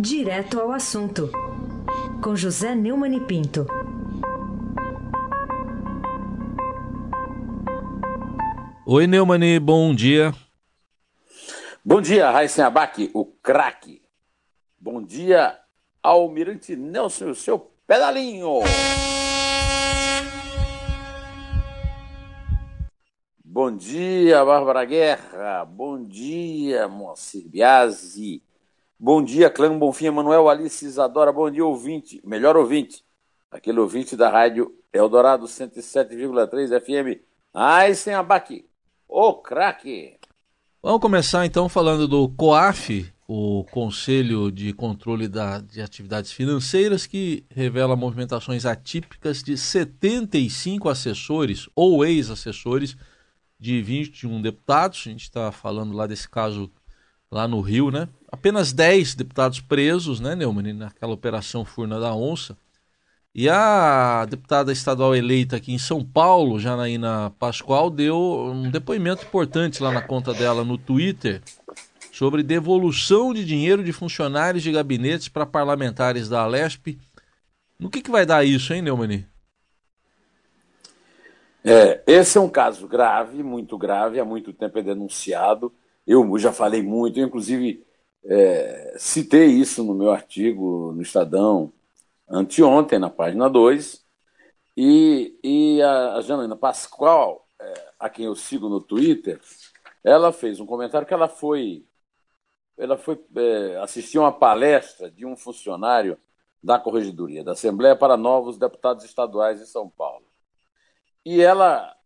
Direto ao assunto, com José Neumann e Pinto. Oi, Neumani, bom dia. Bom dia, Raíssen Abac, o craque. Bom dia, Almirante Nelson, o seu pedalinho. Bom dia, Bárbara Guerra. Bom dia, Moacir Biasi. Bom dia, Clã Bonfim, Emanuel Alice Isadora. Bom dia, ouvinte, melhor ouvinte. Aquele ouvinte da rádio Eldorado 107,3 FM. Ai, sem abaque. Ô, craque. Vamos começar então falando do COAF, o Conselho de Controle da, de Atividades Financeiras, que revela movimentações atípicas de 75 assessores ou ex-assessores de 21 deputados, a gente está falando lá desse caso lá no Rio, né? Apenas 10 deputados presos, né, Neumann, naquela operação Furna da Onça. E a deputada estadual eleita aqui em São Paulo, Janaína Pascoal, deu um depoimento importante lá na conta dela no Twitter sobre devolução de dinheiro de funcionários de gabinetes para parlamentares da Alesp. No que, que vai dar isso, hein, Neumann? É, esse é um caso grave, muito grave, há muito tempo é denunciado. Eu já falei muito, inclusive é, citei isso no meu artigo no Estadão anteontem, na página 2. E, e a, Janaína Pascoal, é, a quem eu sigo no Twitter, ela fez um comentário que ela foi, ela foi é, assistir uma palestra de um funcionário da Corregedoria da Assembleia para novos deputados estaduais de São Paulo. E ela,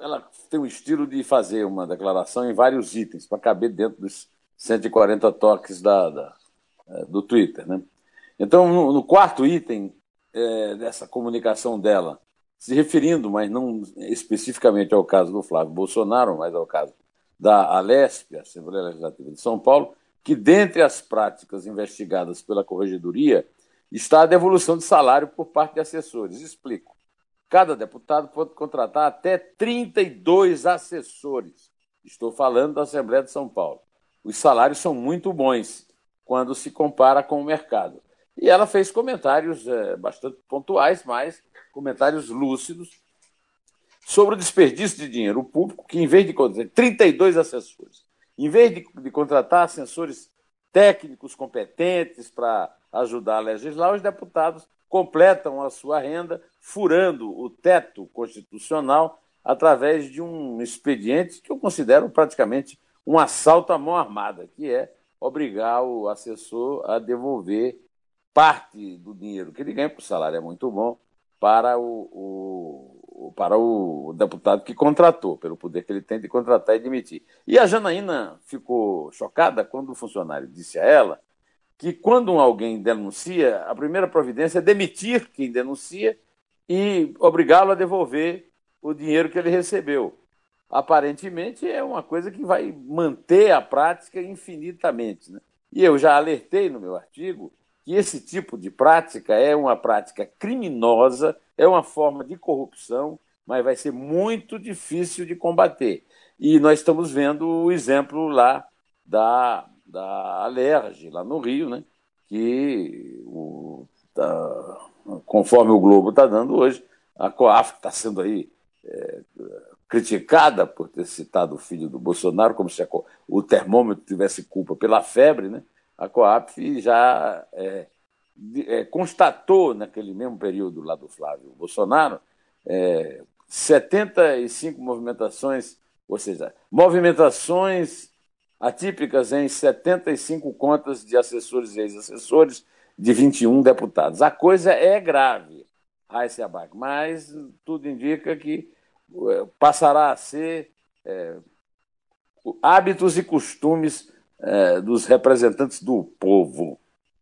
ela tem um estilo de fazer uma declaração em vários itens, para caber dentro dos 140 toques da, da é, do Twitter. Né? Então, no, no quarto item é, dessa comunicação dela, se referindo, mas não especificamente ao caso do Flávio Bolsonaro, mas ao caso da Alesp, Assembleia Legislativa de São Paulo, que dentre as práticas investigadas pela Corregedoria está a devolução de salário por parte de assessores. Explico. Cada deputado pode contratar até 32 assessores. Estou falando da Assembleia de São Paulo. Os salários são muito bons quando se compara com o mercado. E ela fez comentários é, bastante pontuais, mas comentários lúcidos sobre o desperdício de dinheiro público, que em vez de contratar 32 assessores, em vez de, de contratar assessores técnicos competentes para ajudar a legislar, os deputados completam a sua renda furando o teto constitucional através de um expediente que eu considero praticamente um assalto à mão armada, que é obrigar o assessor a devolver parte do dinheiro que ele ganha, porque o salário é muito bom, para o, o, para o deputado que contratou, pelo poder que ele tem de contratar e demitir. E a Janaína ficou chocada quando o funcionário disse a ela que quando alguém denuncia, a primeira providência é demitir quem denuncia e obrigá-lo a devolver o dinheiro que ele recebeu. Aparentemente é uma coisa que vai manter a prática infinitamente. Né? E eu já alertei no meu artigo que esse tipo de prática é uma prática criminosa, é uma forma de corrupção, mas vai ser muito difícil de combater. E nós estamos vendo o exemplo lá da da Alerj, lá no Rio, né? que, o, tá, conforme o Globo está dando hoje, a COAF está sendo aí é, criticada por ter citado o filho do Bolsonaro, como se o termômetro tivesse culpa pela febre, né? a COAF já é, é, constatou, naquele mesmo período lá do Flávio Bolsonaro, é, 75 movimentações, ou seja, movimentações atípicas em 75 contas de assessores e ex-assessores de 21 deputados. A coisa é grave, Raíssa Abac, mas tudo indica que passará a ser é, hábitos e costumes é, dos representantes do povo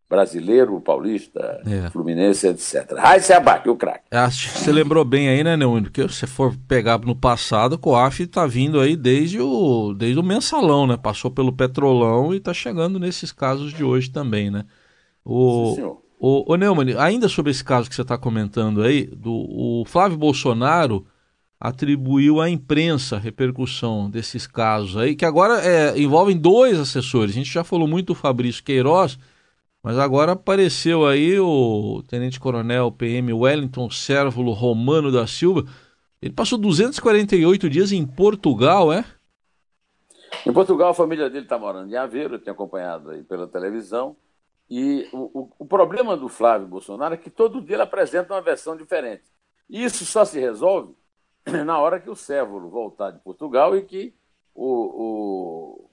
brasileiro, paulista, é. fluminense, etc. Raíssa Abac, o craque. Você lembrou bem aí, né, Neumann? Porque se for pegar no passado, o COAF está vindo aí desde o, desde o mensalão, né? Passou pelo petrolão e está chegando nesses casos de hoje também, né? O, Sim, senhor. O, o Neumann, ainda sobre esse caso que você está comentando aí, do, o Flávio Bolsonaro atribuiu à imprensa a repercussão desses casos aí, que agora é, envolvem dois assessores. A gente já falou muito do Fabrício Queiroz, Mas agora apareceu aí o tenente-coronel PM Wellington Sérvulo Romano da Silva. Ele passou 248 dias em Portugal, é? Em Portugal, a família dele está morando em Aveiro, eu tenho acompanhado aí pela televisão. E o, o, o, problema do Flávio Bolsonaro é que todo dia ele apresenta uma versão diferente. E isso só se resolve na hora que o Sévolo voltar de Portugal e que o,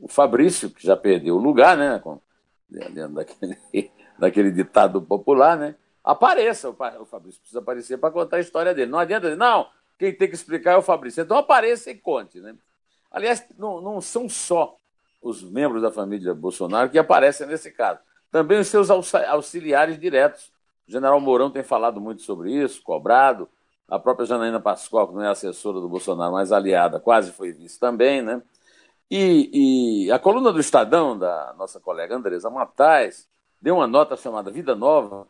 o, o Fabrício, que já perdeu o lugar, né, dentro daquele, daquele ditado popular, né, apareça. O, o Fabrício precisa aparecer para contar a história dele. Não adianta dizer, não, quem tem que explicar é o Fabrício. Então apareça e conte. Né? Aliás, não, não são só os membros da família Bolsonaro que aparecem nesse caso. Também os seus auxiliares diretos. O general Mourão tem falado muito sobre isso, cobrado. A própria Janaína Pascoal, que não é assessora do Bolsonaro, mas aliada, quase foi vice também, né? E, e, a coluna do Estadão, da nossa colega Andresa Matais, deu uma nota chamada Vida Nova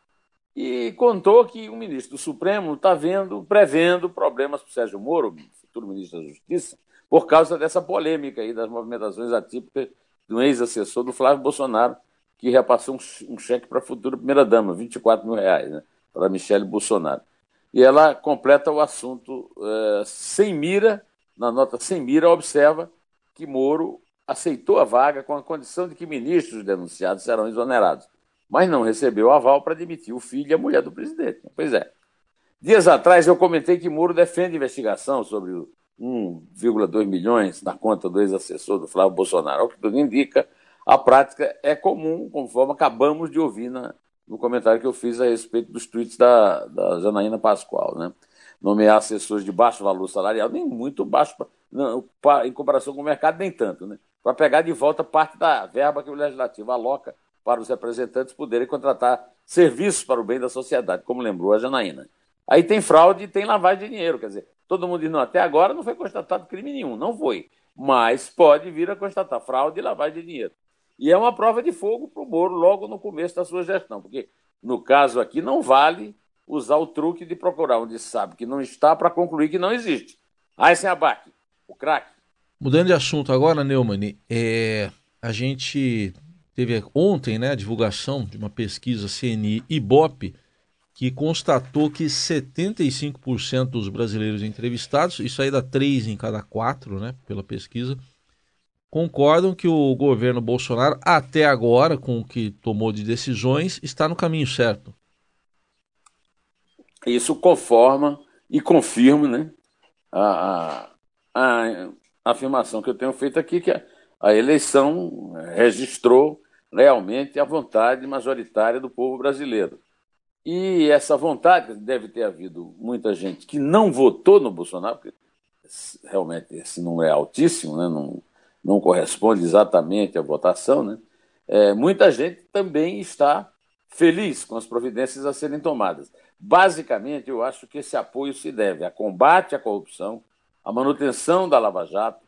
e contou que o ministro do Supremo está vendo, prevendo problemas para o Sérgio Moro, futuro ministro da Justiça, por causa dessa polêmica aí das movimentações atípicas do ex-assessor do Flávio Bolsonaro, que repassou um, cheque para a futura primeira-dama, 24 mil reais, né, para Michele Bolsonaro. E ela completa o assunto é, sem mira, na nota sem mira, observa que Moro aceitou a vaga com a condição de que ministros denunciados serão exonerados, mas não recebeu aval para demitir o filho e a mulher do presidente. Pois é. Dias atrás eu comentei que Moro defende investigação sobre 1,2 milhões na conta do ex-assessor do Flávio Bolsonaro. O que tudo indica, a prática é comum, conforme acabamos de ouvir na, no comentário que eu fiz a respeito dos tweets da, da Janaína Pascoal. Né? Nomear assessores de baixo valor salarial, nem muito baixo, não, em comparação com o mercado, nem tanto, né? para pegar de volta parte da verba que o Legislativo aloca para os representantes poderem contratar serviços para o bem da sociedade, como lembrou a Janaína. Aí tem fraude e tem lavagem de dinheiro, quer dizer, todo mundo diz, não, até agora não foi constatado crime nenhum, não foi, mas pode vir a constatar fraude e lavagem de dinheiro. E é uma prova de fogo para o Moro logo no começo da sua gestão, porque no caso aqui não vale usar o truque de procurar onde sabe que não está para concluir que não existe. Aí sem abaque, o craque. Mudando de assunto agora, Neumann, é, a gente teve ontem né, a divulgação de uma pesquisa CNI Ibope que constatou que 75% dos brasileiros entrevistados, isso aí dá 3 em cada 4 né, pela pesquisa, concordam que o governo Bolsonaro, até agora, com o que tomou de decisões, está no caminho certo. Isso conforma e confirma né, a, a, a afirmação que eu tenho feito aqui, que a, a eleição registrou realmente a vontade majoritária do povo brasileiro. E essa vontade, deve ter havido muita gente que não votou no Bolsonaro, porque realmente esse número é altíssimo, né? não, não corresponde exatamente à votação, né? É, muita gente também está feliz com as providências a serem tomadas. Basicamente, eu acho que esse apoio se deve a combate à corrupção, à manutenção da Lava Jato,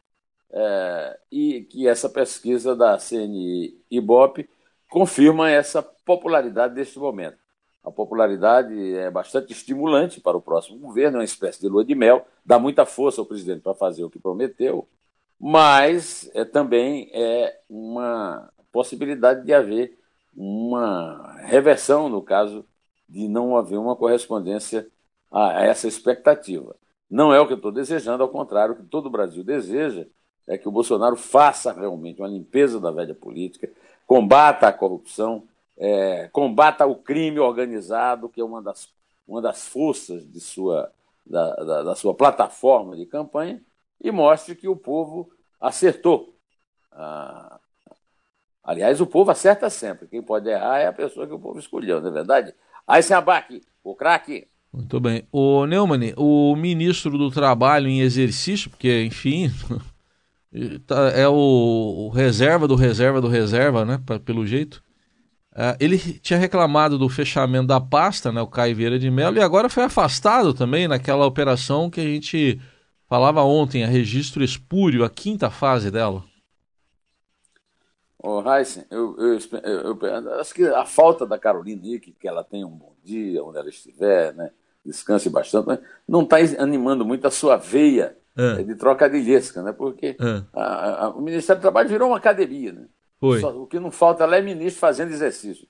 é, e que essa pesquisa da CNI Ibope confirma essa popularidade deste momento. A popularidade é bastante estimulante para o próximo governo, é uma espécie de lua de mel, dá muita força ao presidente para fazer o que prometeu, mas é, também é uma possibilidade de haver uma reversão no caso de não haver uma correspondência a essa expectativa. Não é o que eu estou desejando, ao contrário, o que todo o Brasil deseja é que o Bolsonaro faça realmente uma limpeza da velha política, combata a corrupção, é, combata o crime organizado, que é uma das, uma das forças de sua, da, da, da sua plataforma de campanha, e mostre que o povo acertou. Ah, aliás, o povo acerta sempre. Quem pode errar é a pessoa que o povo escolheu, não é verdade? Abaque, o craque. Muito bem. O Neumann, o ministro do Trabalho em exercício, porque, enfim, tá, é o, reserva do reserva do reserva, né? Pelo jeito. Uh, ele tinha reclamado do fechamento da pasta, né, o Caio Vieira de Mello, e agora foi afastado também naquela operação que a gente falava ontem, a registro espúrio, a quinta fase dela. Ô, oh, Heisen, eu, eu, eu, eu, acho que a falta da Carolina aí, que, que ela tenha um bom dia, onde ela estiver, né, descanse bastante, não está animando muito a sua veia é. de trocadilhesca, né, porque é. a, a, o Ministério do Trabalho virou uma academia, né? Só, o que não falta lá é ministro fazendo exercício,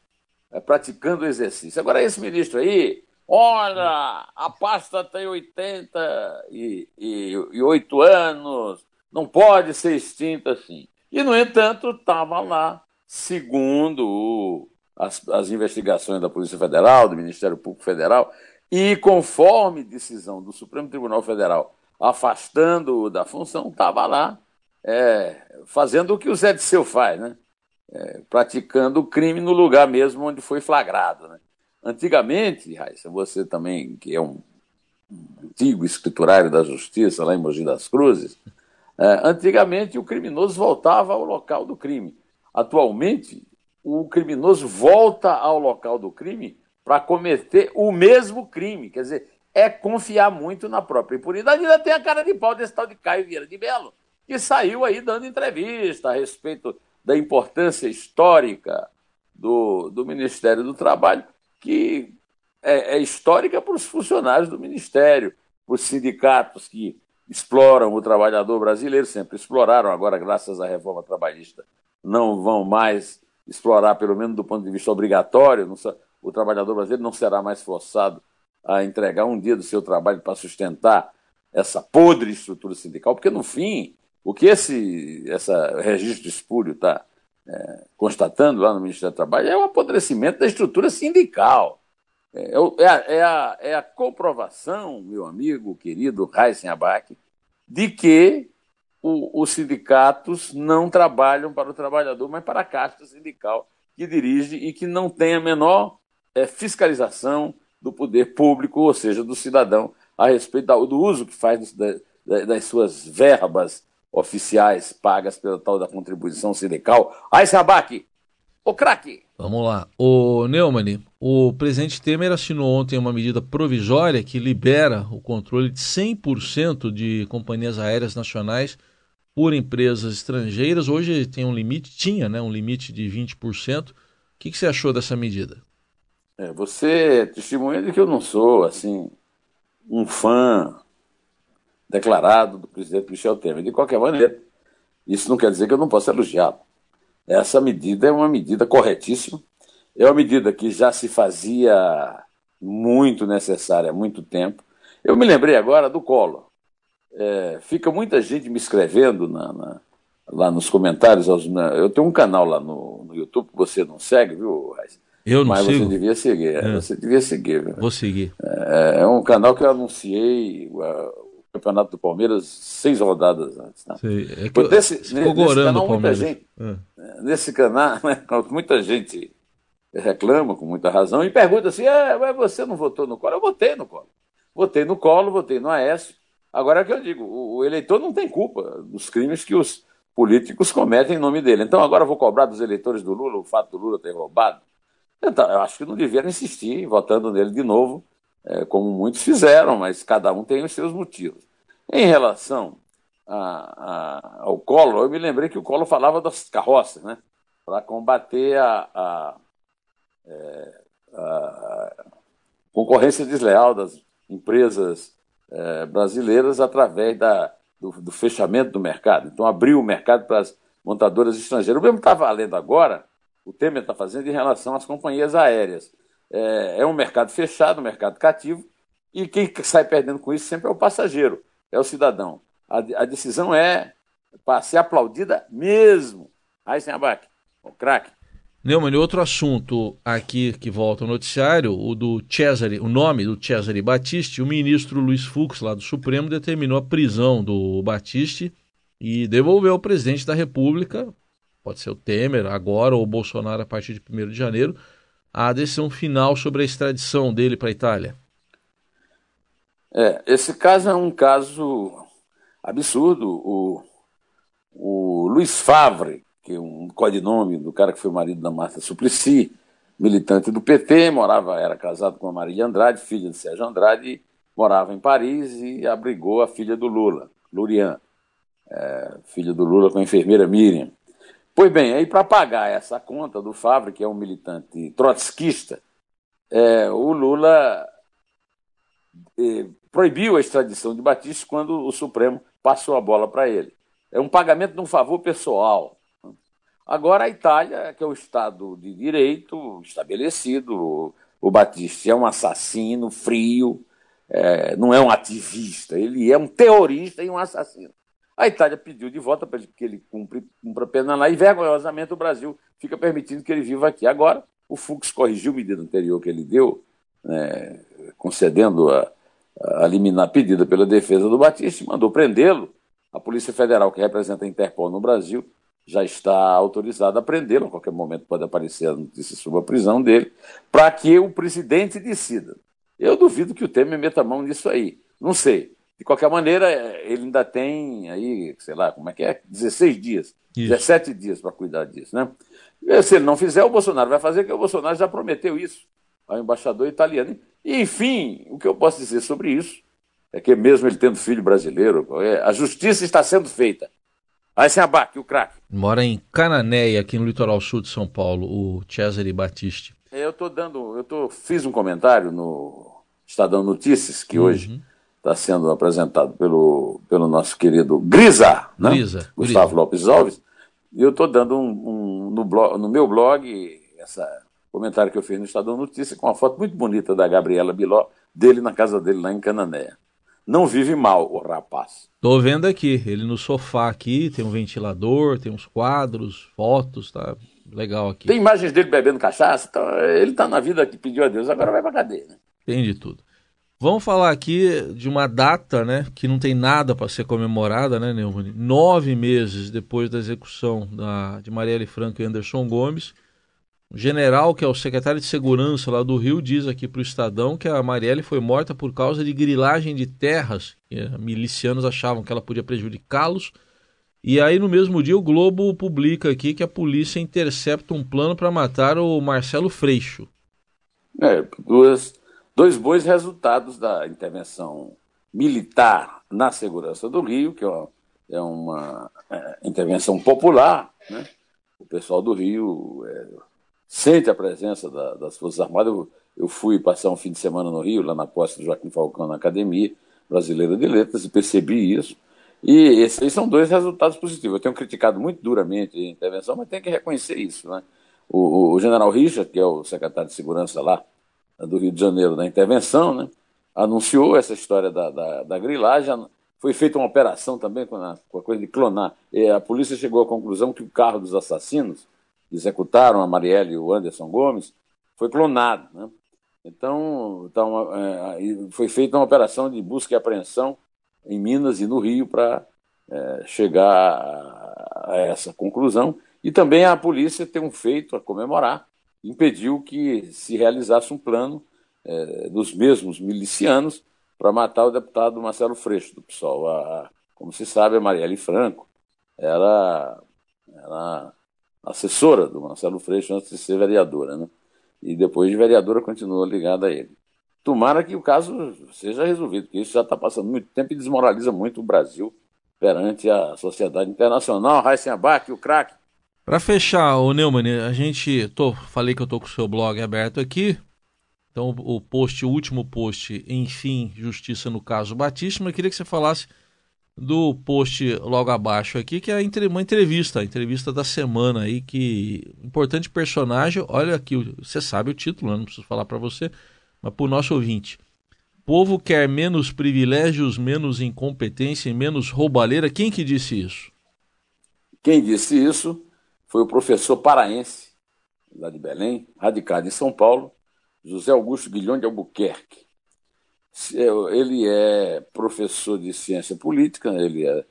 é, praticando exercício. Agora, esse ministro aí, olha, a pasta tem 88 anos, não pode ser extinta assim. E, no entanto, estava lá, segundo as, as investigações da Polícia Federal, do Ministério Público Federal, e conforme decisão do Supremo Tribunal Federal afastando-o da função, estava lá é, fazendo o que o Zé de Seu faz, né? É, praticando o crime no lugar mesmo onde foi flagrado. Né? Antigamente, Raíssa, você também, que é um, antigo escriturário da justiça lá em Mogi das Cruzes, é, antigamente o criminoso voltava ao local do crime. Atualmente, o criminoso volta ao local do crime para cometer o mesmo crime. Quer dizer, é confiar muito na própria impunidade. Ainda tem a cara de pau desse tal de Caio Vieira de Belo, que saiu aí dando entrevista a respeito da importância histórica do, do Ministério do Trabalho, que é, é histórica para os funcionários do Ministério, para os sindicatos que exploram o trabalhador brasileiro, sempre exploraram, agora, graças à reforma trabalhista, não vão mais explorar, pelo menos do ponto de vista obrigatório, o trabalhador brasileiro não será mais forçado a entregar um dia do seu trabalho para sustentar essa podre estrutura sindical, porque no fim, o que esse essa registro espúrio está é, constatando lá no Ministério do Trabalho é o apodrecimento da estrutura sindical. É, é, a, é, a, é a comprovação, meu amigo querido Heisen Abac, de que o, os sindicatos não trabalham para o trabalhador, mas para a casta sindical que dirige e que não tem a menor é, fiscalização do poder público, ou seja, do cidadão, a respeito do uso que faz das suas verbas oficiais pagas pela tal da contribuição sindical. Aí, Sabac, o craque! Vamos lá. O Neumann, o presidente Temer assinou ontem uma medida provisória que libera o controle de 100% de companhias aéreas nacionais por empresas estrangeiras. Hoje tem um limite, tinha né, um limite de 20%. O que, que você achou dessa medida? É, você é testemunha de que eu não sou, assim, um fã declarado do presidente Michel Temer. De qualquer maneira, isso não quer dizer que eu não possa elogiá-lo. Essa medida é uma medida corretíssima, é uma medida que já se fazia muito necessária há muito tempo. Eu me lembrei agora do Collor. É, fica muita gente me escrevendo na, na, lá nos comentários. Na, eu tenho um canal lá no, no YouTube que você não segue, viu, Raiz? Eu não Mas sigo. você devia seguir. É. Você devia seguir. Viu? Vou seguir. É, é, um canal que eu anunciei uh, Campeonato do Palmeiras seis rodadas antes. Né? Sei. É que nesse, nesse canal, muita gente, é. Nesse canal, né, muita gente reclama com muita razão e pergunta assim: é, mas você não votou no colo? Eu votei no colo. Votei no colo, votei no Aécio. Agora é que eu digo: o, o eleitor não tem culpa dos crimes que os políticos cometem em nome dele. Então agora eu vou cobrar dos eleitores do Lula o fato do Lula ter roubado então, eu acho que não deveria insistir votando nele de novo, é, como muitos fizeram, mas cada um tem os seus motivos. Em relação a, a, ao Collor, eu me lembrei que o Collor falava das carroças, né? Para combater a, a, é, a, concorrência desleal das empresas é, brasileiras através da, do, do, fechamento do mercado. Então, abriu o mercado para as montadoras estrangeiras. O mesmo estava lendo agora o Temer está fazendo em relação às companhias aéreas. É, é um mercado fechado, um mercado cativo, e quem sai perdendo com isso sempre é o passageiro, é o cidadão. A, a decisão é para ser aplaudida mesmo. Abaque, o craque. Neumann, outro assunto aqui que volta ao noticiário, o do Cesare, o nome do Cesare Battisti, o ministro Luiz Fux, lá do Supremo, determinou a prisão do Battisti e devolveu ao presidente da República pode ser o Temer agora ou o Bolsonaro a partir de 1 de janeiro, a decisão final sobre a extradição dele para a Itália? É, esse caso é um caso absurdo. O, o Luiz Favre, que é um codinome do cara que foi marido da Marta Suplicy, militante do PT, morava, era casado com a Maria Andrade, filha de Sérgio Andrade, morava em Paris e abrigou a filha do Lula, Lurian, é, filha do Lula com a enfermeira Miriam. Pois bem, aí para pagar essa conta do Favre, que é um militante trotskista, é, o Lula é, proibiu a extradição de Batista quando o Supremo passou a bola para ele. É um pagamento de um favor pessoal. Agora a Itália, que é o Estado de direito estabelecido, o Batista é um assassino frio, é, não é um ativista, ele é um terrorista e um assassino. A Itália pediu de volta para que ele cumpra, a pena lá e, vergonhosamente, o Brasil fica permitindo que ele viva aqui. Agora, o Fux corrigiu a medida anterior que ele deu, né, concedendo a, a liminar pedida pela defesa do Batista, mandou prendê-lo. A Polícia Federal, que representa a Interpol no Brasil, já está autorizada a prendê-lo. A qualquer momento pode aparecer a notícia sobre a prisão dele, para que o presidente decida. Eu duvido que o Temer meta a mão nisso aí. Não sei. De qualquer maneira, ele ainda tem aí, sei lá, como é que é? 16 dias, isso. 17 dias para cuidar disso, né? Se ele não fizer, o Bolsonaro vai fazer, porque o Bolsonaro já prometeu isso ao embaixador italiano. E, enfim, o que eu posso dizer sobre isso é que, mesmo ele tendo filho brasileiro, é, a justiça está sendo feita. Aí se abaque, o craque. Mora em Cananéia, aqui no litoral sul de São Paulo, o Cesare Battisti. Eu tô dando, eu tô, fiz um comentário no Estadão Notícias, que uhum. hoje está sendo apresentado pelo, pelo nosso querido Grisa, né? Grisa Gustavo Grisa. Lopes Alves, e eu estou dando um, um, no, blog, no meu blog esse comentário que eu fiz no Estadão Notícias com uma foto muito bonita da Gabriela Biló, dele na casa dele lá em Cananéia. Não vive mal o rapaz. Tô vendo aqui, ele no sofá aqui, tem um ventilador, tem uns quadros, fotos, tá legal aqui. Tem imagens dele bebendo cachaça, então ele tá na vida que pediu a Deus, agora vai pra cadeia, né? Tem de tudo. Vamos falar aqui de uma data, né, que não tem nada para ser comemorada, né, Neumann? Nove meses depois da execução da, de Marielle Franco e Anderson Gomes, o general, que é o secretário de segurança lá do Rio, diz aqui para o Estadão que a Marielle foi morta por causa de grilagem de terras. Que milicianos achavam que ela podia prejudicá-los. E aí, no mesmo dia, o Globo publica aqui que a polícia intercepta um plano para matar o Marcelo Freixo. É, duas dois bons resultados da intervenção militar na segurança do Rio, que é uma é, intervenção popular. Né? O pessoal do Rio é, sente a presença da, das Forças Armadas. Eu, eu, fui passar um fim de semana no Rio, lá na posse do Joaquim Falcão, na Academia Brasileira de Letras, e percebi isso. E esses são dois resultados positivos. Eu tenho criticado muito duramente a intervenção, mas tem que reconhecer isso. Né? O, o, o general Richard, que é o secretário de Segurança lá, do Rio de Janeiro da intervenção, né? anunciou essa história da, da, da grilagem. Foi feita uma operação também com a, com a coisa de clonar. E a polícia chegou à conclusão que o carro dos assassinos que executaram a Marielle e o Anderson Gomes foi clonado. Né? Então, então é, foi feita uma operação de busca e apreensão em Minas e no Rio para é, chegar a, a essa conclusão. E também a polícia tem um feito a comemorar, impediu que se realizasse um plano é, dos mesmos milicianos para matar o deputado Marcelo Freixo, do PSOL. A, a, como se sabe, a Marielle Franco era, era assessora do Marcelo Freixo antes de ser vereadora, né? E depois de vereadora continua ligada a ele. Tomara que o caso seja resolvido, porque isso já está passando muito tempo e desmoraliza muito o Brasil perante a sociedade internacional. Abac, o craque, para fechar, o Neumann, a gente tô, falei que eu tô com o seu blog aberto aqui. Então o post, o último post, enfim, justiça no caso Batista, mas eu queria que você falasse do post logo abaixo aqui, que é uma entrevista, a entrevista da semana aí, que importante personagem, olha aqui, você sabe o título, né? não preciso falar para você, mas para o nosso ouvinte. Povo quer menos privilégios, menos incompetência e menos roubalheira. Quem que disse isso? Quem disse isso foi o professor paraense, lá de Belém, radicado em São Paulo, José Augusto Guilhom de Albuquerque. É, ele é professor de ciência política, ele é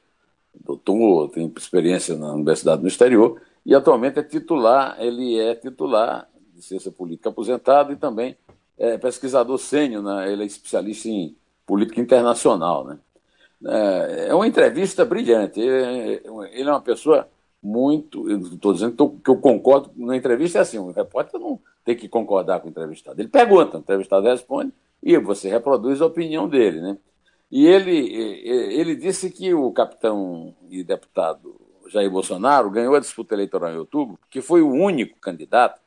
doutor, tem experiência na universidade no exterior e atualmente é titular, ele é titular de ciência política aposentado e também é pesquisador sênior, né? ele é especialista em política internacional. Né? É, é uma entrevista brilhante, ele é uma pessoa muito. Estou dizendo que eu concordo na entrevista é assim: o repórter não tem que concordar com o entrevistado. Ele pergunta, o entrevistado responde e você reproduz a opinião dele. Né? E ele, ele disse que o capitão e deputado Jair Bolsonaro ganhou a disputa eleitoral em outubro, porque foi o único candidato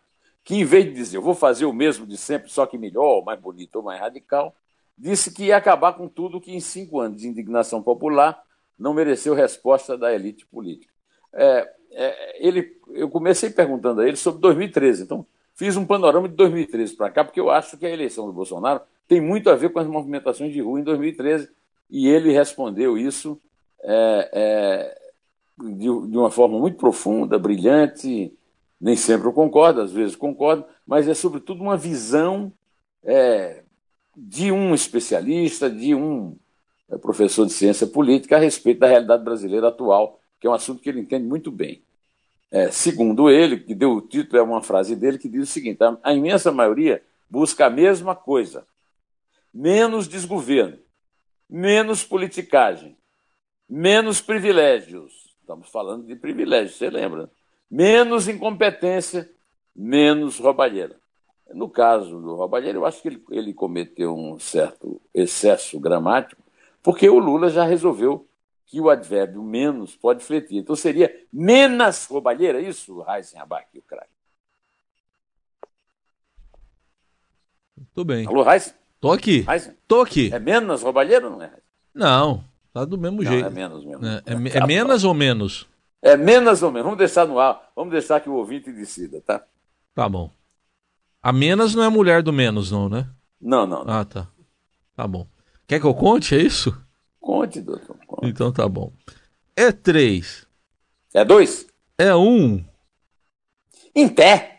que, em vez de dizer eu vou fazer o mesmo de sempre, só que melhor, mais bonito ou mais radical, disse que ia acabar com tudo que em cinco anos de indignação popular não mereceu resposta da elite política. É, é, ele, eu comecei perguntando a ele sobre 2013. Então, fiz um panorama de 2013 para cá, porque eu acho que a eleição do Bolsonaro tem muito a ver com as movimentações de rua em 2013, e ele respondeu isso é, é, de, de, uma forma muito profunda, brilhante. Nem sempre eu concordo, às vezes concordo, mas é sobretudo uma visão é, de um especialista, de um é, professor de ciência política a respeito da realidade brasileira atual, que é um assunto que ele entende muito bem. É, segundo ele, que deu o título, é uma frase dele que diz o seguinte: a imensa maioria busca a mesma coisa, menos desgoverno, menos politicagem, menos privilégios. Estamos falando de privilégios, você lembra? Menos incompetência, menos roubalheira. No caso do roubalheira, eu acho que ele, ele cometeu um certo excesso gramático, porque o Lula já resolveu que o advérbio menos pode fletir. Então seria menos roubalheira, é isso, Heisen Abac, o craque? Muito bem. Alô, Heisen? Tô aqui. Heisen? Tô aqui. É menos roubalheira ou não é? Não, tá do mesmo não, jeito. É menos mesmo. É, é, é menos ou menos? É menos ou menos. Vamos deixar no ar. Vamos deixar que o ouvinte decida, tá? Tá bom. A menos não é mulher do menos, não, né? Não, não. não. Ah, tá. Tá bom. Quer que eu conte, é isso? Conte, doutor. Conte. Então tá bom. É três. É dois? É um. Em pé.